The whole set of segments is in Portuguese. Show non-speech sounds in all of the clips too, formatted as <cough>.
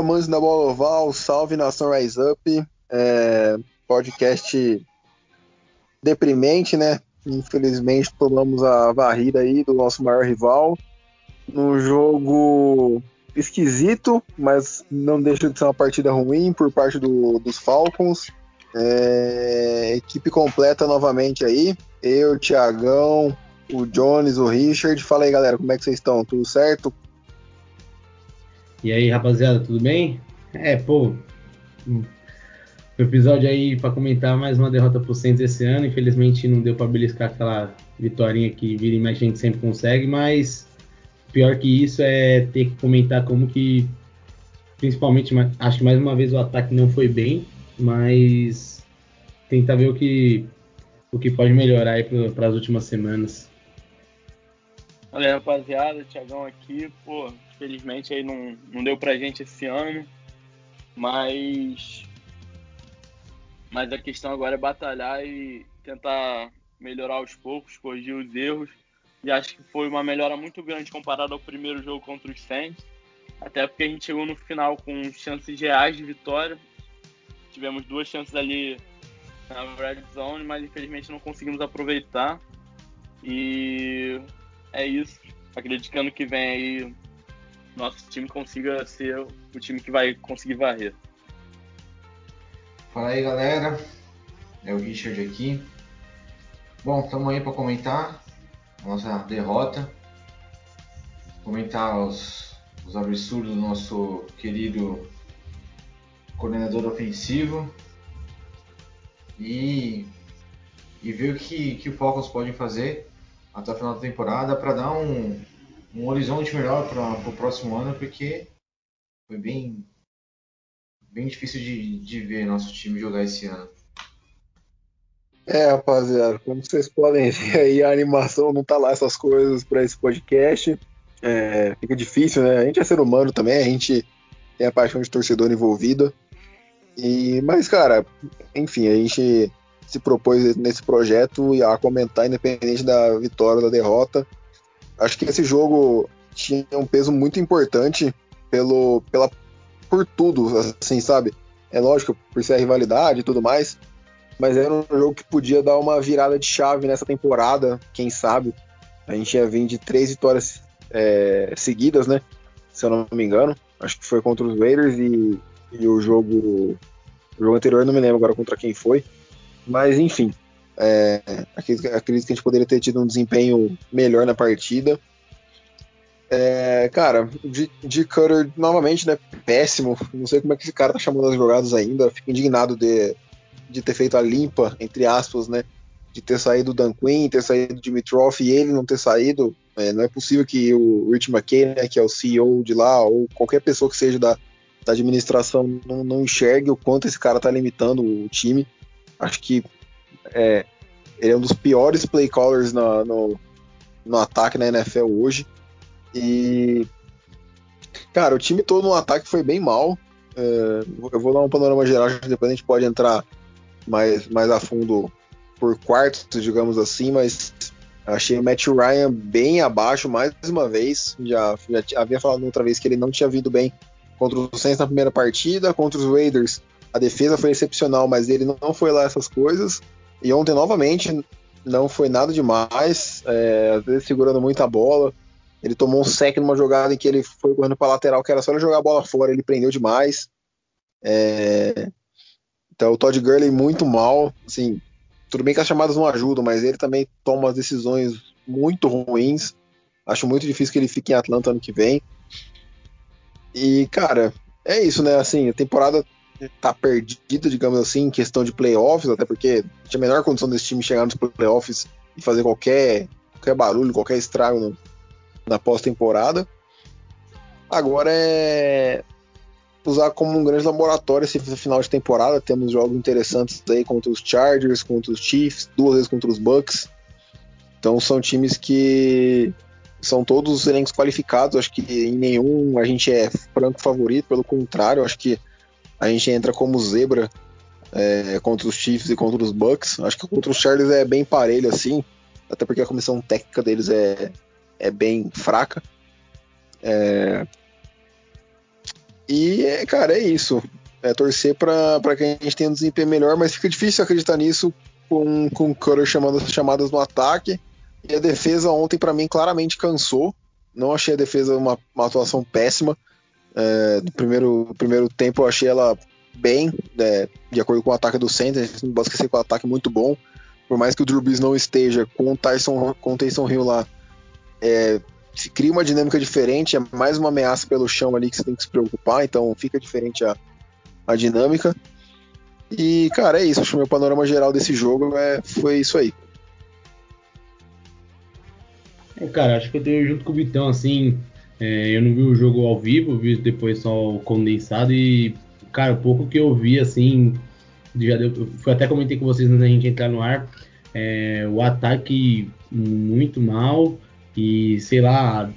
Amantes da bola oval, salve nação Rise Up. É, podcast deprimente, né? Infelizmente tomamos a varrida aí do nosso maior rival. Num jogo esquisito, mas não deixa de ser uma partida ruim por parte do, dos Falcons. É, equipe completa novamente aí. Eu, Tiagão, o Jones, o Richard. Fala aí, galera, como é que vocês estão? Tudo certo? E aí, rapaziada, tudo bem? É, pô, episódio aí para comentar mais uma derrota pro Saints esse ano. Infelizmente não deu para beliscar aquela vitória que vira e mais a gente sempre consegue, mas pior que isso é ter que comentar como que, principalmente, acho que mais uma vez o ataque não foi bem, mas tentar ver o que, o que pode melhorar aí para as últimas semanas. Olha, rapaziada, Tiagão aqui, pô, Felizmente aí não, não deu pra gente esse ano, mas mas a questão agora é batalhar e tentar melhorar aos poucos, corrigir os erros. E acho que foi uma melhora muito grande comparado ao primeiro jogo contra os Saints. Até porque a gente chegou no final com chances reais de vitória. Tivemos duas chances ali na red zone, mas infelizmente não conseguimos aproveitar. E é isso. Ano que vem aí nosso time consiga ser o time que vai conseguir varrer. Fala aí, galera. É o Richard aqui. Bom, estamos aí para comentar a nossa derrota, comentar os, os absurdos do nosso querido coordenador ofensivo e, e ver o que, que o Falcons pode fazer até o final da temporada para dar um, um horizonte melhor para o próximo ano, porque foi bem, bem difícil de, de ver nosso time jogar esse ano. É, rapaziada, como vocês podem ver aí, a animação não tá lá essas coisas para esse podcast. É, fica difícil, né? A gente é ser humano também, a gente tem a paixão de torcedor envolvida. E, mas, cara, enfim, a gente se propôs nesse projeto a comentar, independente da vitória ou da derrota, Acho que esse jogo tinha um peso muito importante pelo, pela, por tudo, assim, sabe? É lógico, por ser a rivalidade e tudo mais, mas era um jogo que podia dar uma virada de chave nessa temporada, quem sabe. A gente ia vir de três vitórias é, seguidas, né? Se eu não me engano. Acho que foi contra os Raiders e, e o jogo. O jogo anterior não me lembro agora contra quem foi. Mas enfim, é, acredito, que a gente poderia ter tido um desempenho melhor na partida. É, cara, de, de Cutter, novamente, né? Péssimo. Não sei como é que esse cara tá chamando as jogadas ainda. Fico indignado de, de ter feito a limpa, entre aspas, né? De ter saído o Dan Quinn, ter saído o Dimitrov e ele não ter saído. É, não é possível que o Rich McKay, né, que é o CEO de lá, ou qualquer pessoa que seja da, da administração, não, não enxergue o quanto esse cara tá limitando o time. Acho que é, ele é um dos piores play callers no, no, no ataque na NFL hoje. E, cara, o time todo no ataque foi bem mal. É, eu vou dar um panorama geral, depois a gente pode entrar mais, mais a fundo por quartos, digamos assim, mas achei o Matt Ryan bem abaixo mais uma vez. Já, já havia falado outra vez que ele não tinha vindo bem contra os Saints na primeira partida, contra os Raiders. A defesa foi excepcional, mas ele não foi lá essas coisas. E ontem, novamente, não foi nada demais, é, às vezes segurando muita bola. Ele tomou um sec numa jogada em que ele foi correndo para lateral, que era só ele jogar a bola fora, ele prendeu demais. É, então o Todd Gurley muito mal, assim, tudo bem que as chamadas não ajudam, mas ele também toma as decisões muito ruins. Acho muito difícil que ele fique em Atlanta ano que vem. E, cara, é isso, né? Assim, a temporada tá perdida, digamos assim, em questão de playoffs, até porque tinha a menor condição desse time chegar nos playoffs e fazer qualquer, qualquer barulho, qualquer estrago no, na pós-temporada. Agora é usar como um grande laboratório esse final de temporada. Temos jogos interessantes aí contra os Chargers, contra os Chiefs, duas vezes contra os Bucks. Então são times que são todos elencos qualificados. Acho que em nenhum a gente é franco favorito, pelo contrário, acho que a gente entra como zebra é, contra os Chiefs e contra os Bucks. Acho que contra os Chargers é bem parelho assim, até porque a comissão técnica deles é, é bem fraca. É, e, cara, é isso. É torcer para que a gente tenha um desempenho melhor, mas fica difícil acreditar nisso com, com o Cutter chamando as chamadas no ataque. E a defesa ontem, para mim, claramente cansou. Não achei a defesa uma, uma atuação péssima. É, no primeiro, primeiro tempo eu achei ela bem, é, de acordo com o ataque do Center. Não posso esquecer que o ataque é muito bom. Por mais que o Drew Brees não esteja com o Tyson, com o Tyson Hill lá, é, cria uma dinâmica diferente, é mais uma ameaça pelo chão ali que você tem que se preocupar, então fica diferente a, a dinâmica. E, cara, é isso. Acho que o meu panorama geral desse jogo é, foi isso aí. É, cara, acho que eu tenho junto com o Vitão, assim. É, eu não vi o jogo ao vivo, vi depois só o condensado e, cara, o pouco que eu vi, assim. Já deu, eu até comentei com vocês antes da gente entrar no ar. É, o ataque muito mal. E sei lá,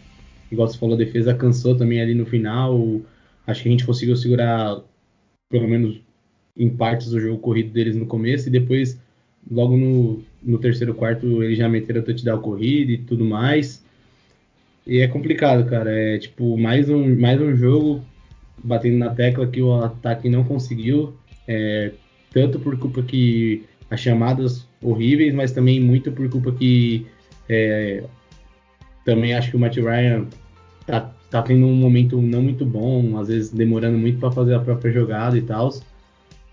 igual você falou, a defesa cansou também ali no final. Acho que a gente conseguiu segurar, pelo menos em partes, do jogo corrido deles no começo. E depois, logo no, no terceiro quarto, eles já meteram o touchdown corrido e tudo mais. E é complicado, cara. É tipo, mais um, mais um jogo batendo na tecla que o ataque não conseguiu. É, tanto por culpa que as chamadas horríveis, mas também muito por culpa que é, também acho que o Matt Ryan tá, tá tendo um momento não muito bom, às vezes demorando muito para fazer a própria jogada e tal.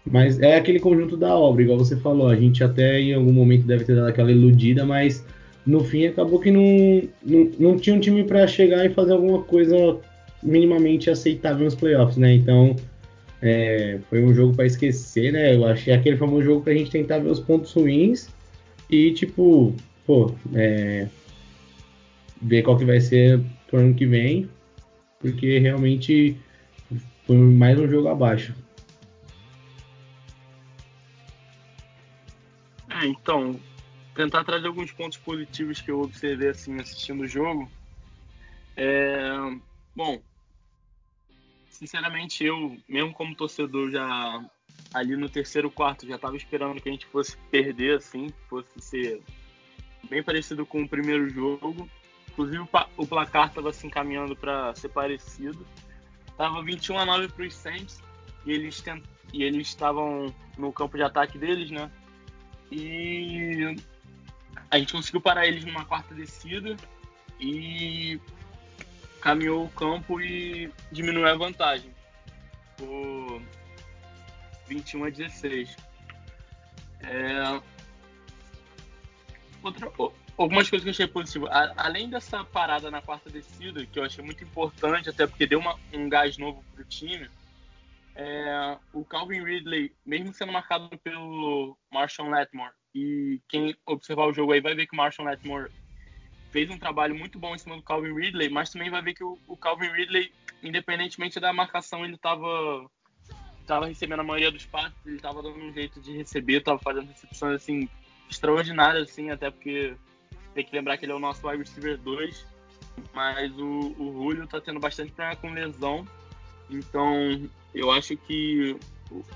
Mas é aquele conjunto da obra, igual você falou. A gente até em algum momento deve ter dado aquela iludida, mas no fim acabou que não, não, não tinha um time para chegar e fazer alguma coisa minimamente aceitável nos playoffs, né? Então é, foi um jogo para esquecer, né? Eu achei aquele famoso jogo pra gente tentar ver os pontos ruins e, tipo, pô, é, ver qual que vai ser pro ano que vem, porque realmente foi mais um jogo abaixo. É, então, tentar trazer alguns pontos positivos que eu observei assim assistindo o jogo. É, bom, sinceramente eu, mesmo como torcedor, já ali no terceiro quarto já estava esperando que a gente fosse perder assim, fosse ser bem parecido com o primeiro jogo. Inclusive o placar estava se encaminhando para ser parecido. Tava 21 a 9 para os Saints e eles e eles estavam no campo de ataque deles, né? E a gente conseguiu parar eles numa quarta descida e caminhou o campo e diminuiu a vantagem por 21 a 16. É... Outra, algumas coisas que eu achei positivo. além dessa parada na quarta descida, que eu achei muito importante, até porque deu uma, um gás novo pro time, é, o Calvin Ridley, mesmo sendo marcado pelo Marshall Letmore, e quem observar o jogo aí vai ver que o Marshall Letmore fez um trabalho muito bom em cima do Calvin Ridley, mas também vai ver que o, o Calvin Ridley, independentemente da marcação, ele estava tava recebendo a maioria dos passes, ele estava dando um jeito de receber, estava fazendo recepções assim extraordinárias assim, até porque tem que lembrar que ele é o nosso wide receiver 2, mas o, o Julio tá tendo bastante problema com lesão. Então, eu acho que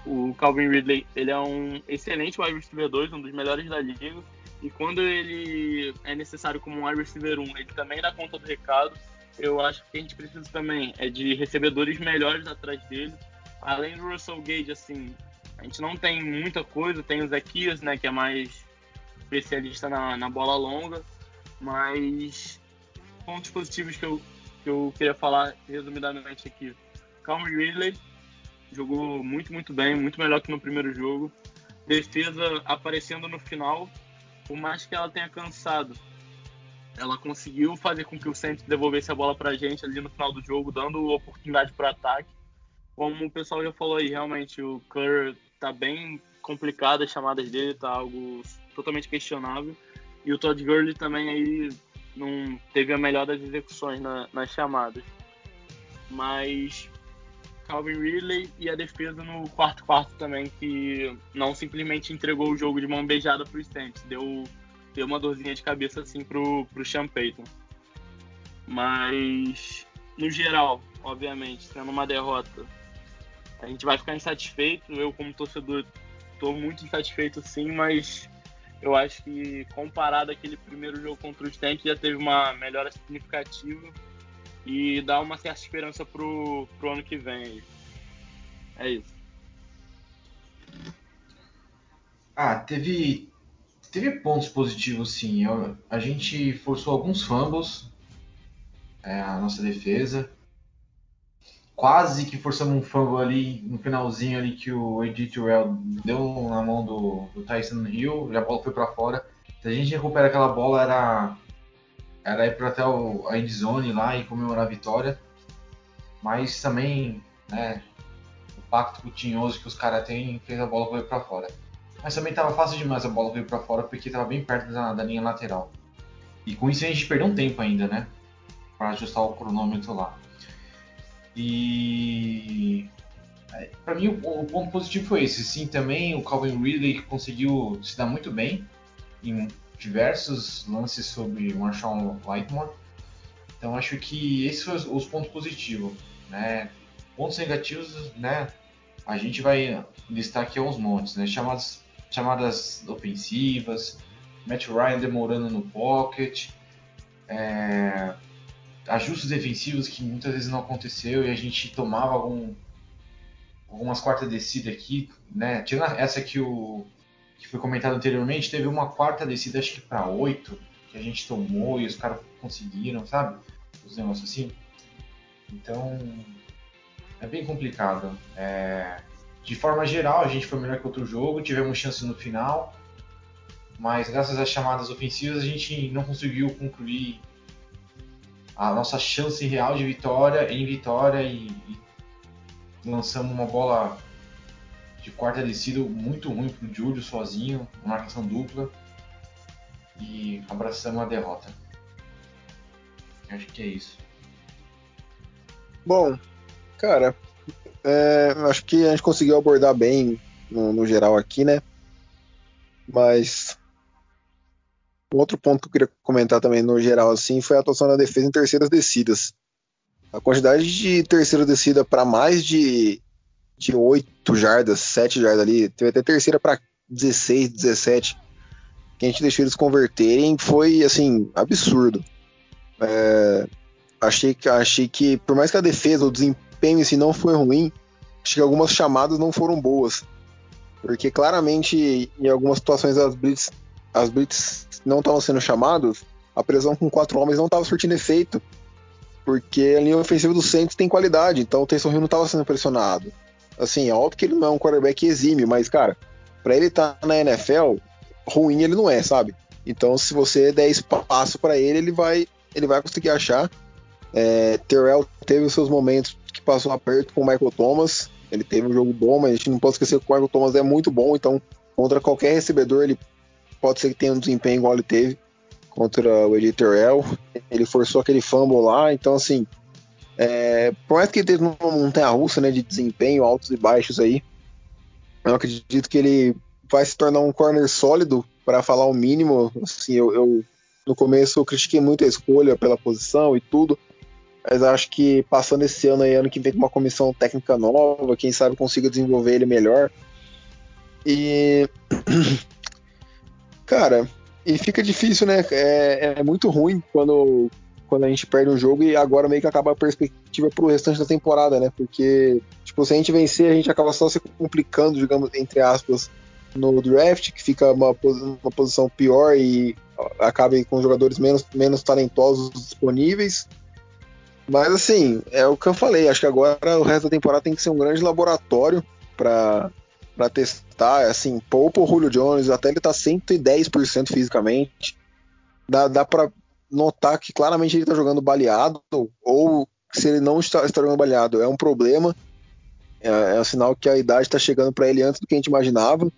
o, Calvin Ridley ele é um excelente wide receiver 2, um dos melhores da liga. E quando ele é necessário como um wide receiver 1, ele também dá conta do recado. Eu acho que a gente precisa também é de recebedores melhores atrás dele. Além do Russell Gage, assim, a gente não tem muita coisa. Tem o Zequias, né, que é mais especialista na, na bola longa, mas pontos positivos que eu, que eu queria falar resumidamente aqui. Calvin Ridley jogou muito, muito bem, muito melhor que no primeiro jogo. Defesa aparecendo no final, por mais que ela tenha cansado, ela conseguiu fazer com que o Saints devolvesse a bola para a gente ali no final do jogo, dando oportunidade para ataque. Como o pessoal já falou aí, realmente o Kerr tá bem complicado, as chamadas dele tá algo totalmente questionável. E o Todd Gurley também aí não teve a melhor das execuções na, nas chamadas. mas Calvin Ridley e a defesa no quarto quarto também, que não simplesmente entregou o jogo de mão beijada pro Saints, deu, deu uma dorzinha de cabeça assim pro, pro Sean Payton. Mas, no geral, obviamente, sendo uma derrota, a gente vai ficar insatisfeito. Eu, como torcedor, estou muito insatisfeito sim, mas eu acho que comparado àquele primeiro jogo contra o Saints, já teve uma melhora significativa e dá uma certa esperança pro, pro ano que vem. É isso. Ah, teve teve pontos positivos sim. Eu, a gente forçou alguns fumbles, é, a nossa defesa. Quase que forçamos um fumble ali no finalzinho ali que o Ed Terrell deu na mão do, do Tyson Hill e a bola foi para fora. Se a gente recupera aquela bola era era ir para até o, a endzone lá e comemorar a vitória. Mas também, né, o pacto putinhoso que os caras têm fez a bola correr para fora. Mas também estava fácil demais a bola correr para fora porque estava bem perto da, da linha lateral. E com isso a gente perdeu um tempo ainda, né? Para ajustar o cronômetro lá. E é, para mim o, o, ponto positivo foi esse. Sim, também o Calvin Ridley conseguiu se dar muito bem em diversos lances sobre Marshall Lightmore. Então acho que esses foram os pontos positivos, né? Pontos negativos, né? A gente vai listar aqui aos montes, né? Chamadas, chamadas ofensivas, Matt Ryan demorando no pocket, é, ajustes defensivos que muitas vezes não aconteceu e a gente tomava algum, algumas quartas descidas aqui, né? Tirando essa que o que foi comentado anteriormente, teve uma quarta descida, acho que para oito, que a gente tomou e os caras conseguiram, sabe? Os negócios assim. Então, é bem complicado. É... De forma geral, a gente foi melhor que outro jogo, tivemos chance no final, mas graças às chamadas ofensivas a gente não conseguiu concluir a nossa chance real de vitória em vitória e, e lançamos uma bola de quarta descida muito ruim pro Júlio sozinho, marcação dupla. E abraçamos a derrota. Acho que é isso. Bom, cara, é, acho que a gente conseguiu abordar bem no, no, geral aqui, né? Mas outro ponto que eu queria comentar também no geral assim foi a atuação da defesa em terceiras descidas. A quantidade de terceira descida para mais de de 8 jardas, 7 jardas ali, teve até terceira para 16, 17, que a gente deixou eles converterem, foi assim, absurdo. É, achei, que, achei que, por mais que a defesa, o desempenho em si não foi ruim, acho que algumas chamadas não foram boas. Porque claramente, em algumas situações, as blitz, as blitz não estavam sendo chamadas, a pressão com quatro homens não estava surtindo efeito. Porque a linha ofensiva do Saints tem qualidade, então o Taysom Hill não estava sendo pressionado. Assim, é óbvio que ele não é um quarterback exímio, mas, cara, para ele estar tá na NFL, ruim ele não é, sabe? Então, se você der espaço para ele, ele vai, ele vai conseguir achar. É, Terrell teve os seus momentos que passou aperto com o Michael Thomas. Ele teve um jogo bom, mas a gente não pode esquecer que o Michael Thomas é muito bom, então contra qualquer recebedor ele pode ser que tenha um desempenho igual ele teve contra o Eddie Terrell. Ele forçou aquele fumble lá, então assim, é, por mais que ele tenha uma montanha russa né, de desempenho, altos e baixos aí, eu acredito que ele vai se tornar um corner sólido, para falar o mínimo. Assim, eu, eu, no começo eu critiquei muito a escolha pela posição e tudo, mas acho que passando esse ano aí, ano que vem com uma comissão técnica nova, quem sabe consiga desenvolver ele melhor. E. <clears throat> Cara, e fica difícil, né? É, é muito ruim quando quando a gente perde um jogo e agora meio que acaba a perspectiva pro restante da temporada, né? Porque, tipo, se a gente vencer, a gente acaba só se complicando, digamos, entre aspas, no draft, que fica uma, uma posição pior e acaba com jogadores menos, menos talentosos disponíveis. Mas assim, é o que eu falei, acho que agora o resto da temporada tem que ser um grande laboratório para para testar, assim, poupa o Julio Jones, até ele tá 110% fisicamente. Dá, dá para notar que claramente ele está jogando baleado, ou se ele não está, está jogando baleado, é um problema. É, é um sinal que a idade está chegando para ele antes do que a gente imaginava.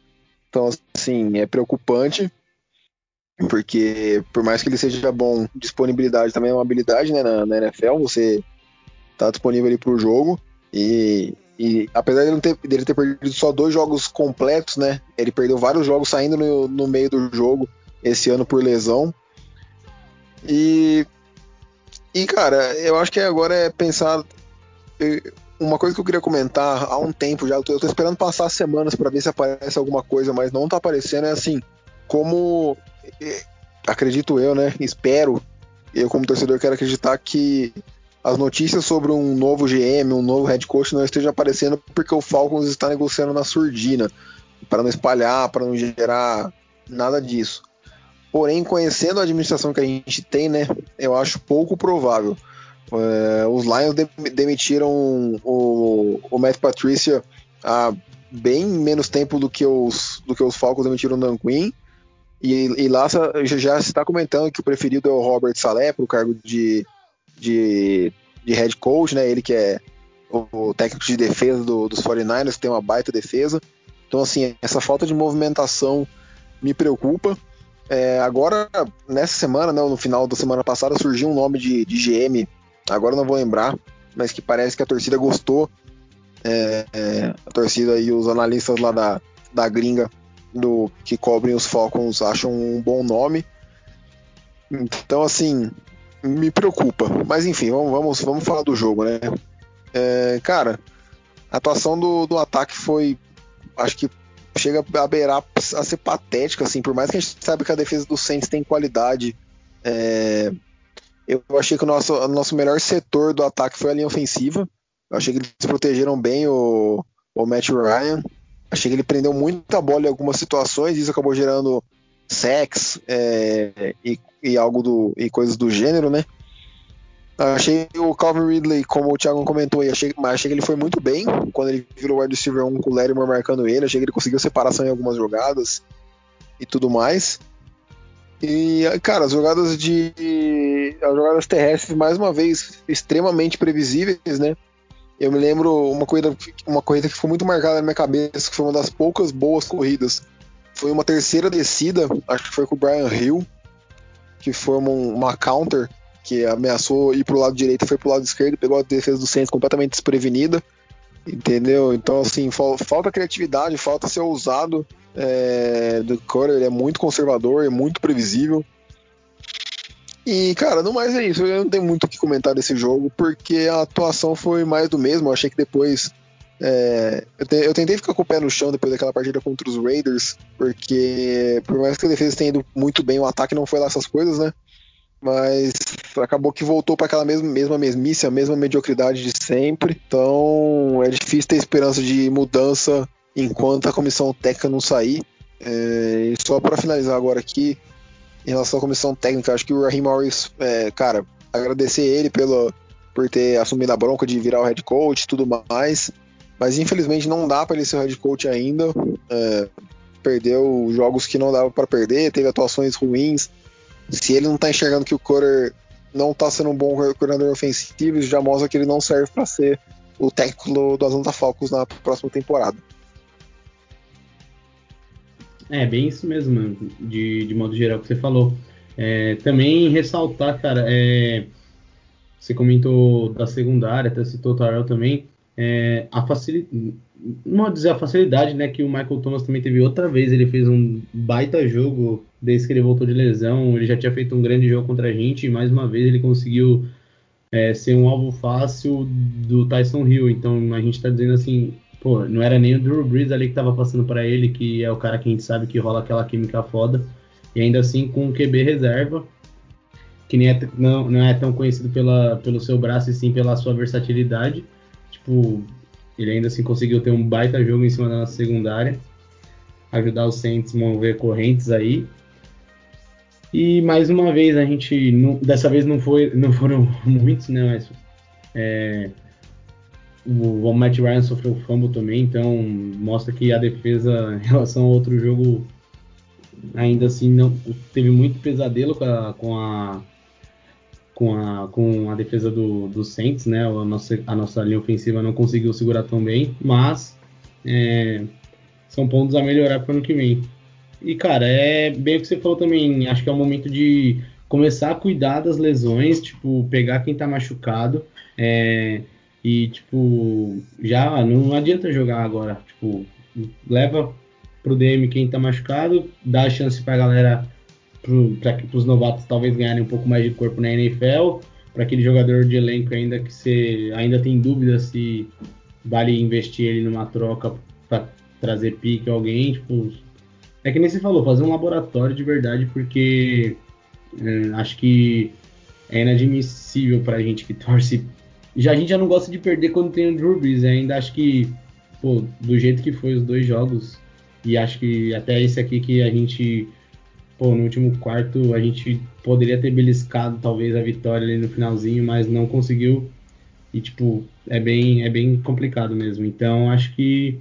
Então, assim, é preocupante. Porque, por mais que ele seja bom, disponibilidade também é uma habilidade né, na, na NFL. Você tá disponível ali pro jogo. E, e apesar dele, ter, dele ter perdido só dois jogos completos, né? Ele perdeu vários jogos saindo no, no meio do jogo esse ano por lesão. E, e cara, eu acho que agora é pensar. Uma coisa que eu queria comentar há um tempo já, eu tô, eu tô esperando passar semanas para ver se aparece alguma coisa, mas não tá aparecendo. É assim, como acredito eu, né? Espero, eu como torcedor quero acreditar que as notícias sobre um novo GM, um novo head coach não estejam aparecendo porque o Falcons está negociando na surdina, para não espalhar, para não gerar nada disso. Porém, conhecendo a administração que a gente tem, né, eu acho pouco provável. É, os Lions de demitiram o, o Matt Patricia há bem menos tempo do que os, do que os Falcons demitiram o Dan Quinn. E, e lá já se está comentando que o preferido é o Robert Saleh para o cargo de, de, de, head coach, né? Ele que é o técnico de defesa do, dos 49ers, tem uma baita defesa. Então, assim, essa falta de movimentação me preocupa. É, agora, nessa semana, não, no final da semana passada, surgiu um nome de, de GM, agora não vou lembrar, mas que parece que a torcida gostou. É, é, a torcida e os analistas lá da, da gringa do que cobrem os Falcons acham um bom nome. Então, assim, me preocupa. Mas enfim, vamos, vamos, vamos falar do jogo, né? É, cara, a atuação do, do ataque foi. Acho que chega a beirar a ser patética, assim, por mais que a gente saiba que a defesa do Saints tem qualidade. É, eu achei que o nosso, o nosso melhor setor do ataque foi a linha ofensiva. Eu achei que eles protegeram bem o, o Matt Ryan. Achei que ele prendeu muita bola em algumas situações, isso acabou gerando sex é, e, e, algo do e coisas do gênero, né? Achei o Calvin Ridley, como o Thiago comentou, achei, mas achei que ele foi muito bem quando ele virou o wide receiver 1 com o Larimer marcando ele. Achei que ele conseguiu separação em algumas jogadas e tudo mais. E, cara, as jogadas de. As jogadas terrestres, mais uma vez, extremamente previsíveis, né? Eu me lembro uma corrida, uma corrida que ficou muito marcada na minha cabeça, que foi uma das poucas boas corridas. Foi uma terceira descida, acho que foi com o Brian Hill, que foi uma, uma counter que ameaçou ir pro lado direito foi pro lado esquerdo, pegou a defesa do Saints completamente desprevenida. Entendeu? Então, assim, falta criatividade, falta ser ousado é, do Cutter, ele é muito conservador, é muito previsível. E, cara, no mais é isso. Eu não tenho muito o que comentar desse jogo, porque a atuação foi mais do mesmo. Eu achei que depois. É, eu, te, eu, tentei ficar com o pé no chão depois daquela partida contra os Raiders, porque por mais que a defesa tenha ido muito bem, o ataque não foi lá essas coisas, né? Mas acabou que voltou para aquela mesma, mesma mesmice, a mesma mediocridade de sempre. Então é difícil ter esperança de mudança enquanto a comissão técnica não sair. É, e só para finalizar agora aqui, em relação à comissão técnica. Acho que o Raheem Morris, é, cara, agradecer ele pelo, por ter assumido a bronca de virar o head coach e tudo mais. Mas infelizmente não dá para ele ser o head coach ainda. É, perdeu jogos que não dava para perder, teve atuações ruins. Se ele não tá enxergando que o Cutter não tá sendo um bom coordenador ofensivo, isso já mostra que ele não serve para ser o técnico do Atlanta Falcons na próxima temporada. É, bem isso mesmo, de, de modo geral que você falou. É, também ressaltar, cara, é, você comentou da secundária, até citou o Tarell também, é, a facilidade, não dizer a facilidade, né, que o Michael Thomas também teve outra vez, ele fez um baita jogo desde que ele voltou de lesão, ele já tinha feito um grande jogo contra a gente, e mais uma vez ele conseguiu é, ser um alvo fácil do Tyson Hill, então a gente está dizendo assim, pô, não era nem o Drew Brees ali que tava passando para ele, que é o cara que a gente sabe que rola aquela química foda, e ainda assim com o QB reserva, que nem é, não, não é tão conhecido pela, pelo seu braço e sim pela sua versatilidade. Tipo, ele ainda assim conseguiu ter um baita jogo em cima da nossa secundária, ajudar os Saints a mover correntes aí. E mais uma vez a gente, não, dessa vez não foi, não foram <laughs> muitos, né? Mas é, o, Matt Ryan sofreu fumble também, então mostra que a defesa <laughs> em relação ao outro jogo ainda assim não teve muito pesadelo com a, com a com a, com a defesa do, do Saints, né? A nossa, a nossa linha ofensiva não conseguiu segurar tão bem, mas é, são pontos a melhorar para o ano que vem. E cara, é bem o que você falou também. Acho que é o momento de começar a cuidar das lesões, tipo, pegar quem tá machucado, é, e, tipo, já não adianta jogar agora, tipo, leva pro DM quem tá machucado, dá a chance pra galera, pro, pra, pros novatos talvez ganharem um pouco mais de corpo na NFL, para aquele jogador de elenco ainda que você ainda tem dúvida se vale investir ele numa troca para trazer pique alguém, tipo, é que nem você falou, fazer um laboratório de verdade, porque é, acho que é inadmissível pra gente que <laughs> torce. Já a gente já não gosta de perder quando tem o Drew Brees, ainda acho que, pô, do jeito que foi os dois jogos, e acho que até esse aqui que a gente, pô, no último quarto a gente poderia ter beliscado talvez a vitória ali no finalzinho, mas não conseguiu. E tipo, é bem, é bem complicado mesmo. Então acho que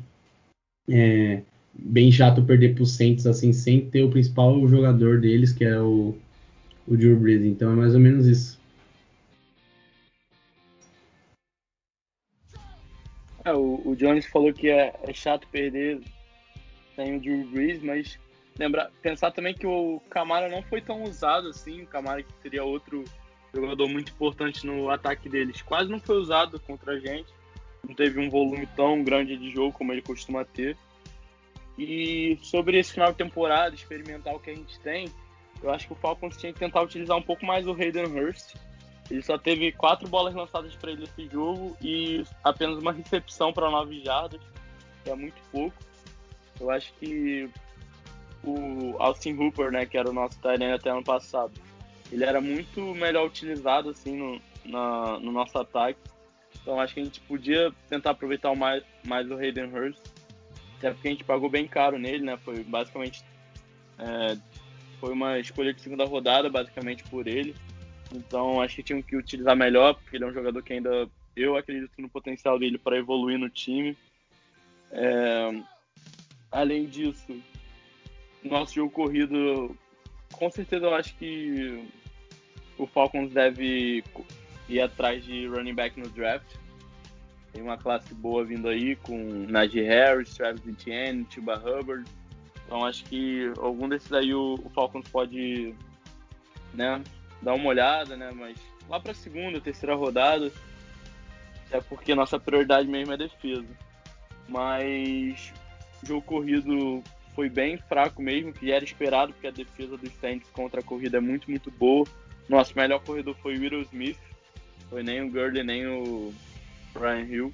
é bem chato perder pro Saints assim, sem ter o principal jogador deles, que é o, o Drew Brees. Então é mais ou menos isso. É, o, o Jones falou que é, é chato perder sem o Drew Brees, mas lembrar, pensar também que o Camara não foi tão usado assim, o Camara que seria outro jogador muito importante no ataque deles, quase não foi usado contra a gente, não teve um volume tão grande de jogo como ele costuma ter. E sobre esse final de temporada experimental que a gente tem, eu acho que o Falcons tinha que tentar utilizar um pouco mais o Hayden Hurst. Ele só teve quatro bolas lançadas para ele nesse jogo e apenas uma recepção para nove jardas, é muito pouco. Eu acho que o Austin Hooper, né, que era o nosso Tyrene até ano passado, ele era muito melhor utilizado assim no, na, no nosso ataque. Então acho que a gente podia tentar aproveitar mais, mais o Hayden Hurst. Até porque a gente pagou bem caro nele, né? Foi basicamente. É, foi uma escolha de segunda rodada, basicamente, por ele. Então acho que tinham que utilizar melhor, porque ele é um jogador que ainda. Eu acredito no potencial dele para evoluir no time. É, além disso, nosso jogo corrido, com certeza eu acho que o Falcons deve ir atrás de running back no draft. Tem uma classe boa vindo aí com Najee Harris, Travis Etienne, Tuba Hubbard. Então acho que algum desses aí o, o Falcons pode né, dar uma olhada, né? Mas lá para segunda, terceira rodada, é porque nossa prioridade mesmo é defesa. Mas jogo corrido foi bem fraco mesmo, que era esperado, porque a defesa dos Saints contra a corrida é muito, muito boa. Nosso melhor corredor foi o Will Smith, foi nem o Gurley, nem o Brian Hill.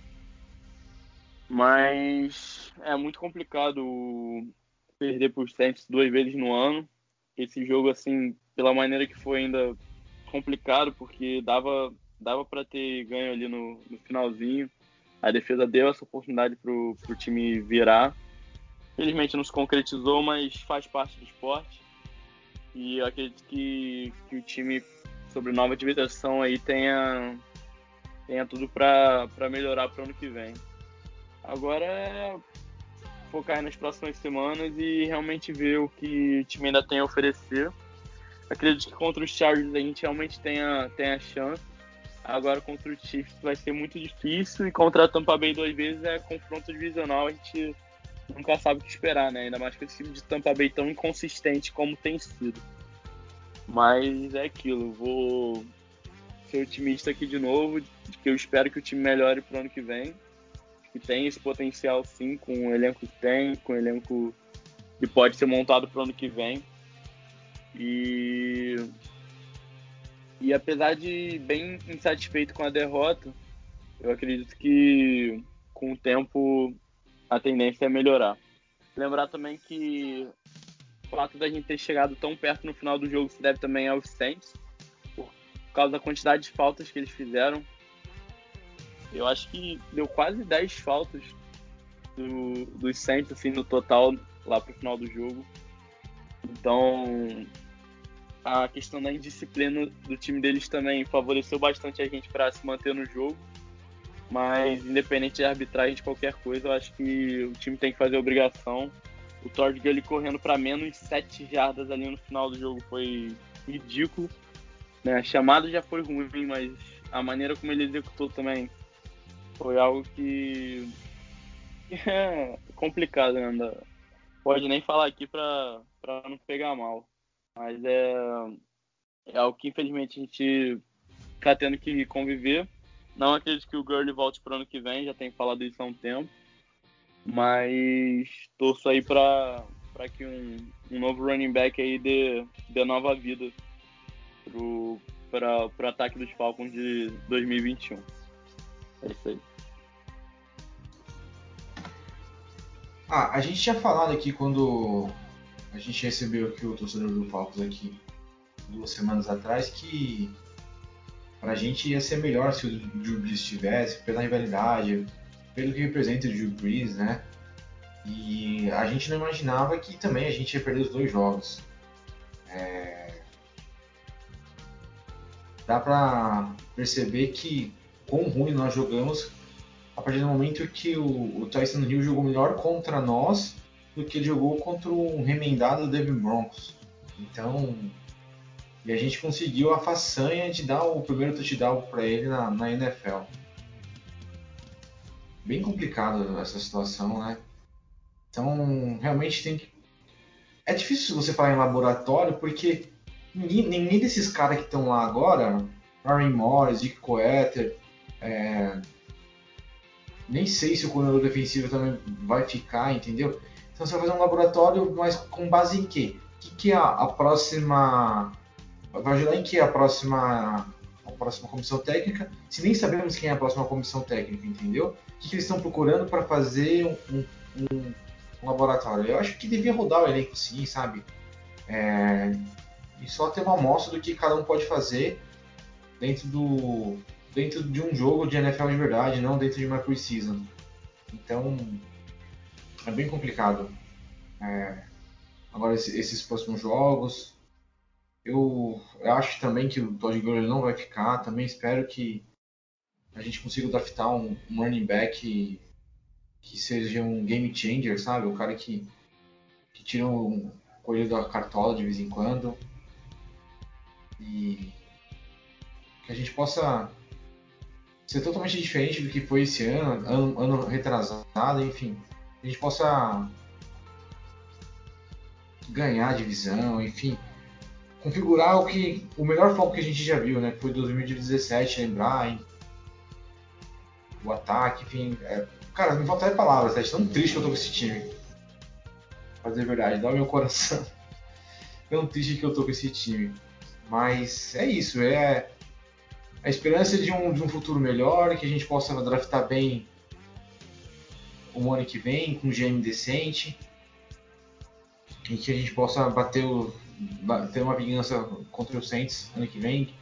Mas é muito complicado perder por Saints duas vezes no ano. Esse jogo, assim, pela maneira que foi ainda complicado, porque dava, dava para ter ganho ali no, no, finalzinho. A defesa deu essa oportunidade pro, pro time virar. Felizmente não se concretizou, mas faz parte do esporte. E eu acredito que, que o time sobre nova administração aí tenha, tenha tudo para melhorar para o ano que vem. Agora é focar nas próximas semanas e realmente ver o que o time ainda tem a oferecer. Acredito que contra os Chargers a gente realmente tenha, tenha chance. Agora contra o Chiefs vai ser muito difícil e contra a Tampa Bay duas vezes é confronto divisional, a gente nunca sabe o que esperar, né? Ainda mais com esse time de Tampa Bay tão inconsistente como tem sido. Mas é aquilo, vou ser otimista aqui de novo, que eu espero que o time melhore pro ano que vem. Que tem esse potencial sim, com o elenco que tem, com o elenco que pode ser montado pro ano que vem. E e apesar de bem insatisfeito com a derrota, eu acredito que com o tempo a tendência é melhorar. Lembrar também que o fato da gente ter chegado tão perto no final do jogo se deve também aos Saints, por causa da quantidade de faltas que eles fizeram. Eu acho que deu quase 10 faltas do, dos Saints assim, no total lá pro final do jogo. Então, a questão da indisciplina do time deles também favoreceu bastante a gente para se manter no jogo. Mas, independente de arbitragem de qualquer coisa, eu acho que o time tem que fazer obrigação o Todd Gurley correndo para menos 7 jardas ali no final do jogo foi ridículo. Né? A chamada já foi ruim, mas a maneira como ele executou também foi algo que é <laughs> complicado, né? Pode nem falar aqui para não pegar mal. Mas é, é algo que infelizmente a gente tá tendo que conviver. Não acredito que o Gurley volte para ano que vem, já tem falado isso há um tempo. Mas torço aí para que um, um novo running back aí dê, dê nova vida para o ataque dos Falcons de 2021. É isso aí. Ah, a gente tinha falado aqui quando a gente recebeu aqui o torcedor do Falcons aqui duas semanas atrás que pra gente ia ser melhor se o Drew Brees estivesse, pela rivalidade, pelo que representa o Drew Brees, né? E a gente não imaginava que também a gente ia perder os dois jogos. É... Dá pra perceber que quão ruim nós jogamos a partir do momento que o, o Tyson Hill jogou melhor contra nós do que ele jogou contra um remendado Devin Broncos. Então, e a gente conseguiu a façanha de dar o primeiro touchdown para ele na, na NFL. Bem complicado essa situação, né? Então, realmente tem que. É difícil você falar em laboratório porque ninguém, ninguém desses caras que estão lá agora, Aaron Morris, Dick Coeter, é... nem sei se o coordenador defensivo também vai ficar, entendeu? Então você vai fazer um laboratório, mas com base em quê? O que, que é a, a próxima. Vai ajudar em que a próxima. A próxima comissão técnica, se nem sabemos quem é a próxima comissão técnica, entendeu? O que, que eles estão procurando para fazer um, um, um, laboratório? Eu acho que devia rodar o elenco sim, sabe? É, e só ter uma amostra do que cada um pode fazer dentro do dentro de um jogo de NFL de verdade, não dentro de uma preseason. Então, é bem complicado. É, agora esses próximos jogos, eu, acho também que o Todd Gurley não vai ficar. Também espero que a gente consiga adaptar um, um running back que seja um game changer, sabe? O cara que, que tira um coelho da cartola de vez em quando. E que a gente possa ser totalmente diferente do que foi esse ano, ano, ano retrasado, enfim a gente possa ganhar a divisão, enfim, configurar o que o melhor foco que a gente já viu, né? Foi 2017, lembrar, hein? o ataque, enfim, é... cara, me falta palavras, é tão triste que eu tô com esse time. A verdade, dá o meu coração. <laughs> tão triste que eu tô com esse time. Mas é isso, é a esperança de um, de um futuro melhor, que a gente possa draftar bem o ano que vem, com um GM decente, e que a gente possa bater o, ter uma vingança contra os Saints ano que vem,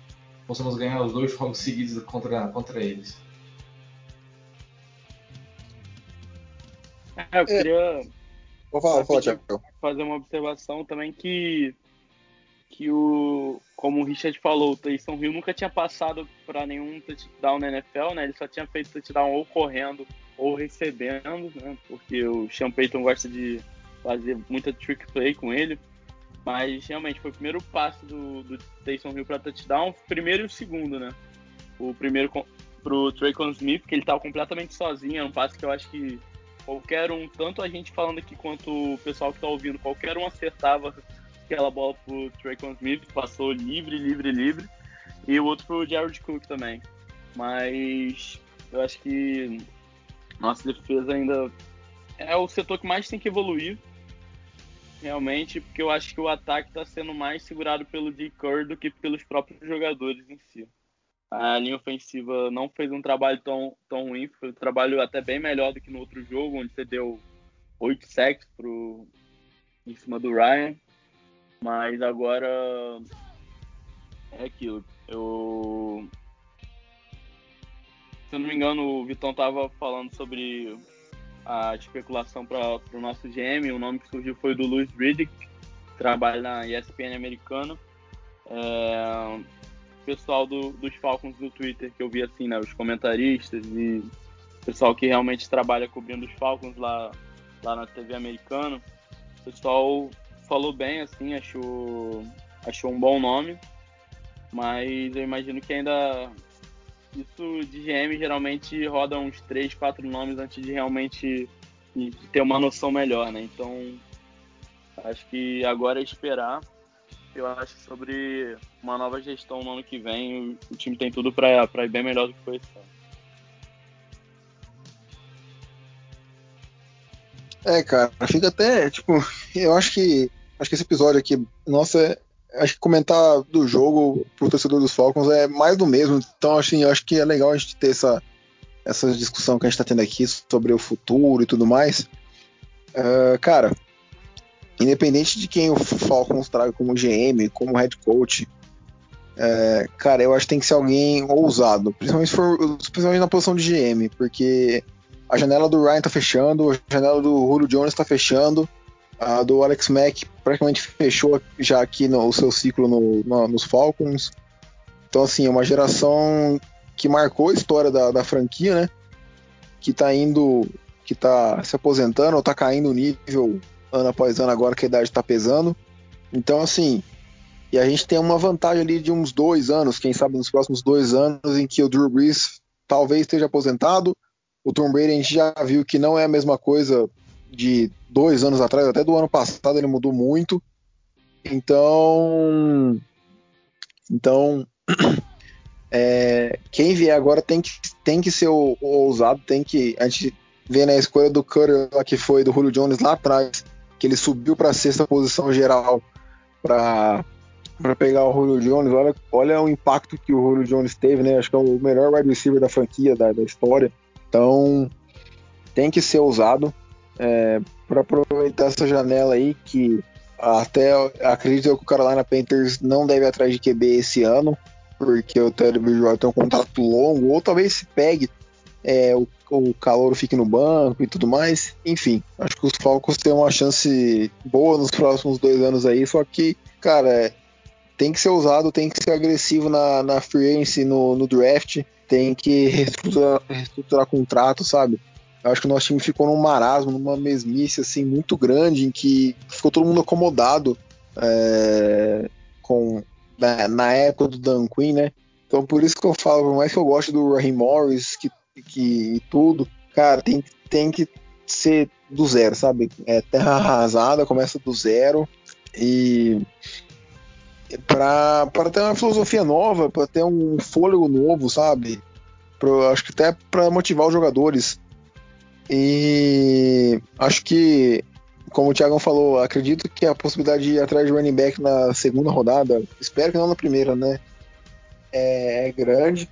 possamos ganhar os dois jogos seguidos contra, contra eles. É, eu queria Vou falar, falar, fazer uma observação também que que o como o Richard falou, o Taysom Hill nunca tinha passado para nenhum touchdown na NFL, né? Ele só tinha feito touchdown ou correndo ou recebendo, né? Porque o Sean Payton gosta de fazer muita trick play com ele. Mas realmente foi o primeiro passo do, do Taysom Hill para touchdown, primeiro e o segundo, né? O primeiro pro Traycon Smith, que ele tava completamente sozinho, é um passe que eu acho que qualquer um, tanto a gente falando aqui quanto o pessoal que tá ouvindo, qualquer um acertava aquela bola pro Traycon Smith, passou livre, livre, livre. E o outro pro Jared Cook também. Mas eu acho que nossa defesa ainda é o setor que mais tem que evoluir, realmente, porque eu acho que o ataque está sendo mais segurado pelo D. Curry do que pelos próprios jogadores em si. A linha ofensiva não fez um trabalho tão, tão ruim, foi um trabalho até bem melhor do que no outro jogo, onde você deu oito sacks pro, em cima do Ryan. Mas agora é aquilo. Eu se eu não me engano, o Vitão tava falando sobre a especulação para o nosso GM. O nome que surgiu foi do Louis Riddick, que trabalha na ESPN americana. É, pessoal do, dos Falcons do Twitter, que eu vi assim, né, os comentaristas e pessoal que realmente trabalha cobrindo os Falcons lá, lá na TV americana. O pessoal falou bem, assim, achou, achou um bom nome, mas eu imagino que ainda isso de GM geralmente roda uns 3, 4 nomes antes de realmente ter uma noção melhor, né? Então, acho que agora é esperar. eu acho que sobre uma nova gestão no ano que vem, o, time tem tudo para ir bem melhor do que foi esse ano. É, cara, fica até, tipo, <laughs> eu acho que acho que esse episódio aqui, nossa, acho que comentar do jogo pro torcedor dos Falcons é mais do mesmo. Então, assim, eu acho que é legal a gente ter essa, essa discussão que a gente tá tendo aqui sobre o futuro e tudo mais. Uh, cara, independente de quem o Falcons traga como GM, como head coach, é, cara, eu acho que tem que ser alguém ousado, principalmente, for, principalmente na posição de GM, porque a janela do Ryan tá fechando, a janela do Julio Jones tá fechando, a do Alex Mack praticamente fechou já aqui no, o seu ciclo no, no, nos Falcons. Então, assim, é uma geração que marcou a história da, da franquia, né? Que tá indo, que tá se aposentando ou tá caindo o nível ano após ano agora que a idade tá pesando. Então, assim, e a gente tem uma vantagem ali de uns dois anos, quem sabe nos próximos dois anos, em que o Drew Brees talvez esteja aposentado, o Tom Brady a gente já viu que não é a mesma coisa de dois anos atrás, até do ano passado ele mudou muito. Então, então <clears throat> é, quem vier agora tem que, tem que ser o, o, ousado, tem que a gente vê na escolha do Cutter que foi do Julio Jones lá atrás, que ele subiu para sexta posição geral para pegar o Julio Jones. Olha, olha o impacto que o Julio Jones teve, né? Acho que é o melhor wide receiver da franquia da, da história. Então, tem que ser ousado é, para aproveitar essa janela aí que até acredito que o Carolina Panthers não deve atrás de QB esse ano, porque o Teddy Bridgewater tem um contrato longo, ou talvez se pegue é, o, o calor fique no banco e tudo mais. Enfim, acho que os Falcons têm uma chance boa nos próximos dois anos aí, só que, cara, é, tem que ser ousado, tem que ser agressivo na, na free agency, no, no draft, tem que reestruturar, reestruturar contrato, sabe? Eu acho que o nosso time ficou num marasmo, numa mesmice assim muito grande, em que ficou todo mundo acomodado é, com na, na, época do Dan Quinn, né? Então por isso que eu falo, por mais que eu goste do Raheem Morris, que, que e tudo, cara, tem, tem que ser do zero, sabe? É terra arrasada, começa do zero e para ter uma filosofia nova, para ter um fôlego novo, sabe? Acho que até para motivar os jogadores. E acho que, como o Thiago falou, acredito que a possibilidade de ir atrás de running back na segunda rodada, espero que não na primeira, né? É, é grande.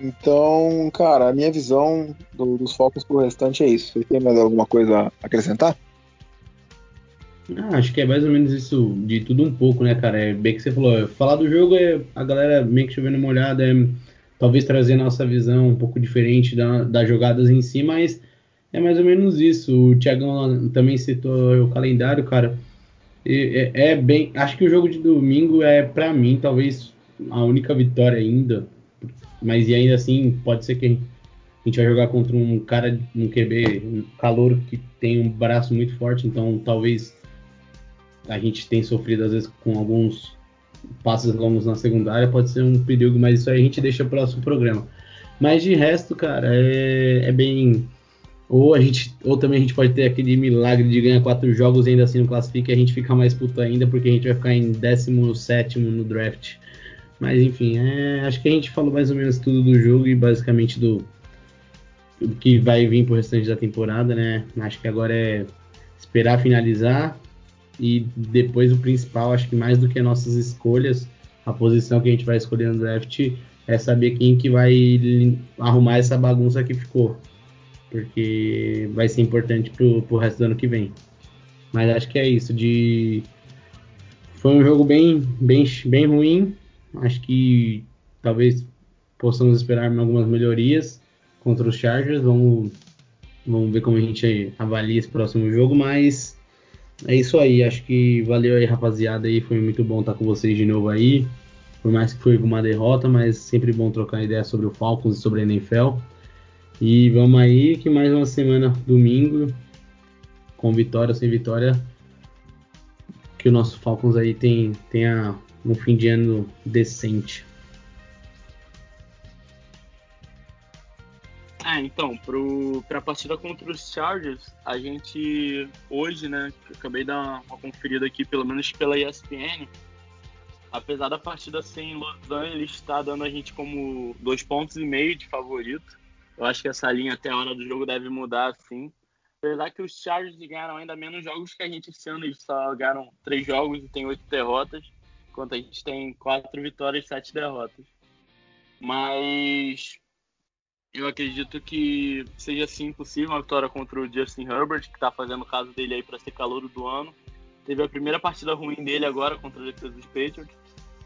Então, cara, a minha visão do, dos focos pro restante é isso. Você tem mais alguma coisa a acrescentar? Ah, acho que é mais ou menos isso de tudo um pouco, né, cara? É bem que você falou. É, falar do jogo é a galera meio que chovendo uma olhada, é talvez trazer nossa visão um pouco diferente da, das jogadas em si, mas é mais ou menos isso. O Thiagão também citou o calendário, cara. É, é, bem. Acho que o jogo de domingo é, para mim, talvez a única vitória ainda. Mas e ainda assim, pode ser que a gente vai jogar contra um cara, um QB, um calor que tem um braço muito forte, então talvez a gente tem sofrido às vezes com alguns passos longos na secundária, pode ser um perigo, mas isso aí a gente deixa para o próximo programa. Mas de resto, cara, é, é, bem. Ou a gente, ou também a gente pode ter aquele milagre de ganhar quatro jogos e ainda assim não classifica e a gente fica mais puto ainda, porque a gente vai ficar em 17 no draft. Mas enfim, é, acho que a gente falou mais ou menos tudo do jogo e basicamente do, do que vai vir pro restante da temporada, né? Acho que agora é esperar finalizar, e depois o principal, acho que mais do que nossas escolhas, a posição que a gente vai escolher no draft é saber quem que vai arrumar essa bagunça que ficou. Porque vai ser importante pro, pro resto do ano que vem. Mas acho que é isso. De... Foi um jogo bem, bem, bem ruim. Acho que talvez possamos esperar algumas melhorias contra os Chargers. Vamos, vamos ver como a gente avalia esse próximo jogo. Mas é isso aí, acho que valeu aí, rapaziada. Aí foi muito bom estar com vocês de novo aí. Por mais que foi uma derrota, mas sempre bom trocar ideia sobre o Falcons e sobre a NFL. E vamos aí que mais uma semana domingo, com vitória ou sem vitória, que o nosso Falcons aí tem, tenha um fim de ano decente. Ah, então, para a partida contra os Chargers, a gente hoje, né, acabei de dar uma conferida aqui, pelo menos pela ESPN, apesar da partida ser em Los Angeles, está dando a gente como dois pontos e meio de favorito. Eu acho que essa linha até a hora do jogo deve mudar, assim. Apesar que os Chargers ganharam ainda menos jogos que a gente esse ano, eles só ganharam três jogos e tem oito derrotas, enquanto a gente tem quatro vitórias e sete derrotas. Mas eu acredito que seja sim possível uma vitória contra o Justin Herbert, que está fazendo o caso dele aí para ser calor do ano. Teve a primeira partida ruim dele agora contra a defesa dos Patriots,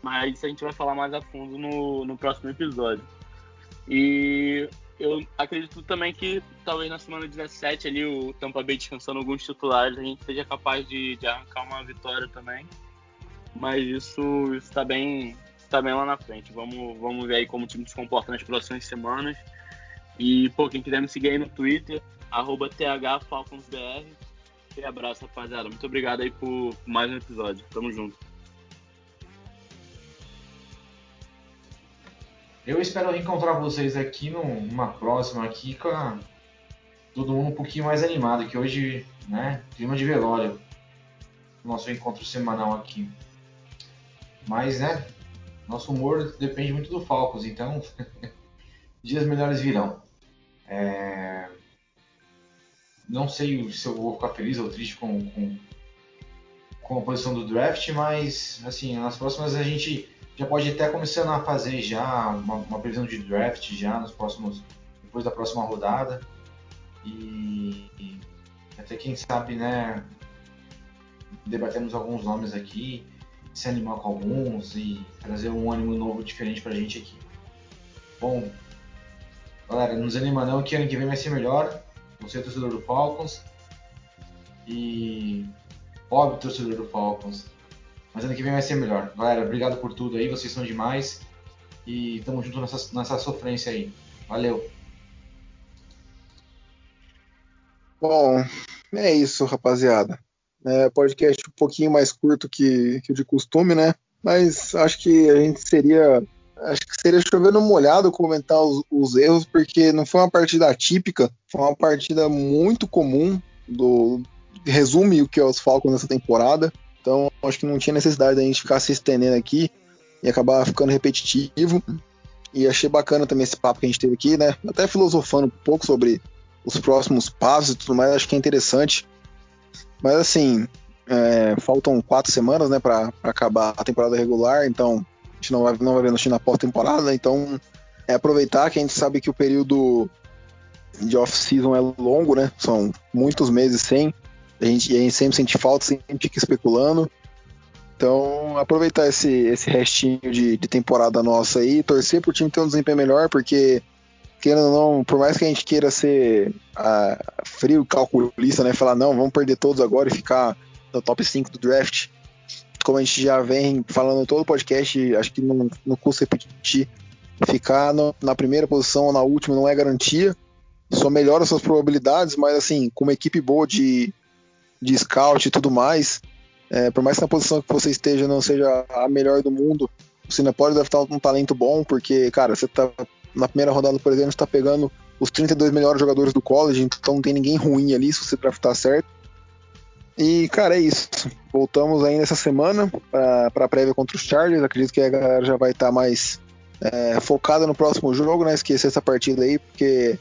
mas isso a gente vai falar mais a fundo no, no próximo episódio. E eu acredito também que talvez na semana 17 ali o Tampa Bay descansando alguns titulares, a gente seja capaz de, de arrancar uma vitória também. Mas isso está bem, tá bem lá na frente. Vamos, vamos ver aí como o time se comporta nas próximas semanas. E, pô, quem quiser me seguir aí no Twitter, arroba THFalconsBR. E abraço, rapaziada. Muito obrigado aí por mais um episódio. Tamo junto. Eu espero encontrar vocês aqui numa próxima aqui com a... todo mundo um pouquinho mais animado, que hoje, né, clima de velório. Nosso encontro semanal aqui. Mas, né, nosso humor depende muito do Falcons, então <laughs> dias melhores virão. É... Não sei se eu vou ficar feliz ou triste com, com, com a posição do draft, mas assim, nas próximas a gente já pode até começando a fazer já uma, uma previsão de draft já nos próximos depois da próxima rodada. E, e até quem sabe né debatemos alguns nomes aqui se animar com alguns e trazer um ânimo novo diferente pra gente aqui. Bom Galera, não desanima não que ano que vem vai ser melhor. Você é torcedor do Falcons. E. Óbvio, torcedor do Falcons. Mas ano que vem vai ser melhor. Galera, obrigado por tudo aí, vocês são demais. E tamo junto nessa, nessa sofrência aí. Valeu. Bom, é isso, rapaziada. É, podcast um pouquinho mais curto que, que o de costume, né? Mas acho que a gente seria acho que seria chovendo molhado comentar os, os, erros, porque não foi uma partida atípica, foi uma partida muito comum do resume o que é os Falcons nessa temporada. Então acho que não tinha necessidade da gente ficar se estendendo aqui e acabar ficando repetitivo. E achei bacana também esse papo que a gente teve aqui, né? Até filosofando um pouco sobre os próximos passos e tudo mais, acho que é interessante. Mas assim, é, faltam quatro semanas, né, para acabar a temporada regular, então a gente não vai, não vai ver no China pós-temporada, então é aproveitar que a gente sabe que o período de off-season é longo, né? São muitos meses sem. A gente, a gente sempre sente falta, sempre fica especulando. Então, aproveitar esse, esse restinho de, de temporada nossa aí, torcer pro time ter um desempenho melhor, porque, querendo ou não, por mais que a gente queira ser uh, frio, calculista, né? Falar, não, vamos perder todos agora e ficar no top 5 do draft como a gente já vem falando todo o podcast, acho que não custa repetir, ficar no, na primeira posição ou na última não é garantia, só melhora suas probabilidades, mas assim, com uma equipe boa de, de scout e tudo mais, é, por mais que na posição que você esteja não seja a melhor do mundo, você ainda pode deve estar um talento bom, porque, cara, você tá na primeira rodada, por exemplo, está pegando os 32 melhores jogadores do college, então não tem ninguém ruim ali se você draftar certo. E, cara, é isso. Voltamos ainda essa semana para a prévia contra os Chargers. Acredito que a galera já vai estar tá mais é, focada no próximo jogo, né? Esquecer essa partida aí, porque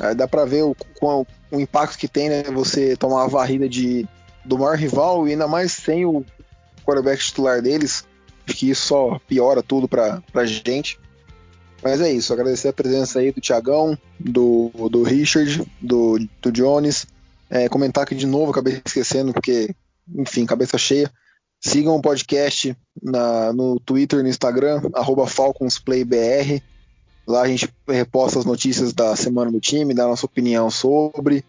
é, dá para ver o, o, o, impacto que tem, né? Você tomar a varrida de, do maior rival e ainda mais sem o quarterback titular deles. Acho que isso só piora tudo para a gente. Mas é isso, agradecer a presença aí do Tiagão, do, do Richard, do, do Jones, é, comentar aqui de novo, acabei esquecendo, porque, enfim, cabeça cheia. Sigam o podcast na, no Twitter e no Instagram, FalconsPlayBR. Lá a gente reposta as notícias da semana do time, dá a nossa opinião sobre.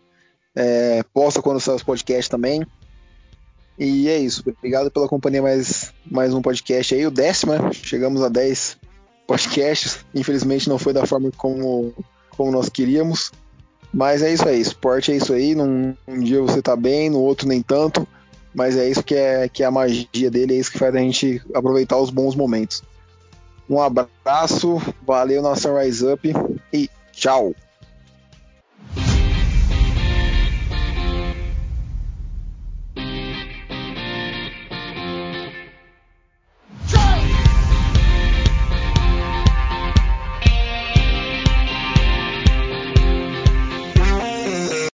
É, posta quando sai os podcasts também. E é isso. Obrigado pela companhia mais, mais um podcast aí, o décimo, né? Chegamos a 10 podcasts. Infelizmente não foi da forma como, como nós queríamos. Mas é isso aí, esporte é isso aí. Num, um dia você tá bem, no outro nem tanto. Mas é isso que é, que é a magia dele, é isso que faz a gente aproveitar os bons momentos. Um abraço, valeu nossa Rise Up e tchau!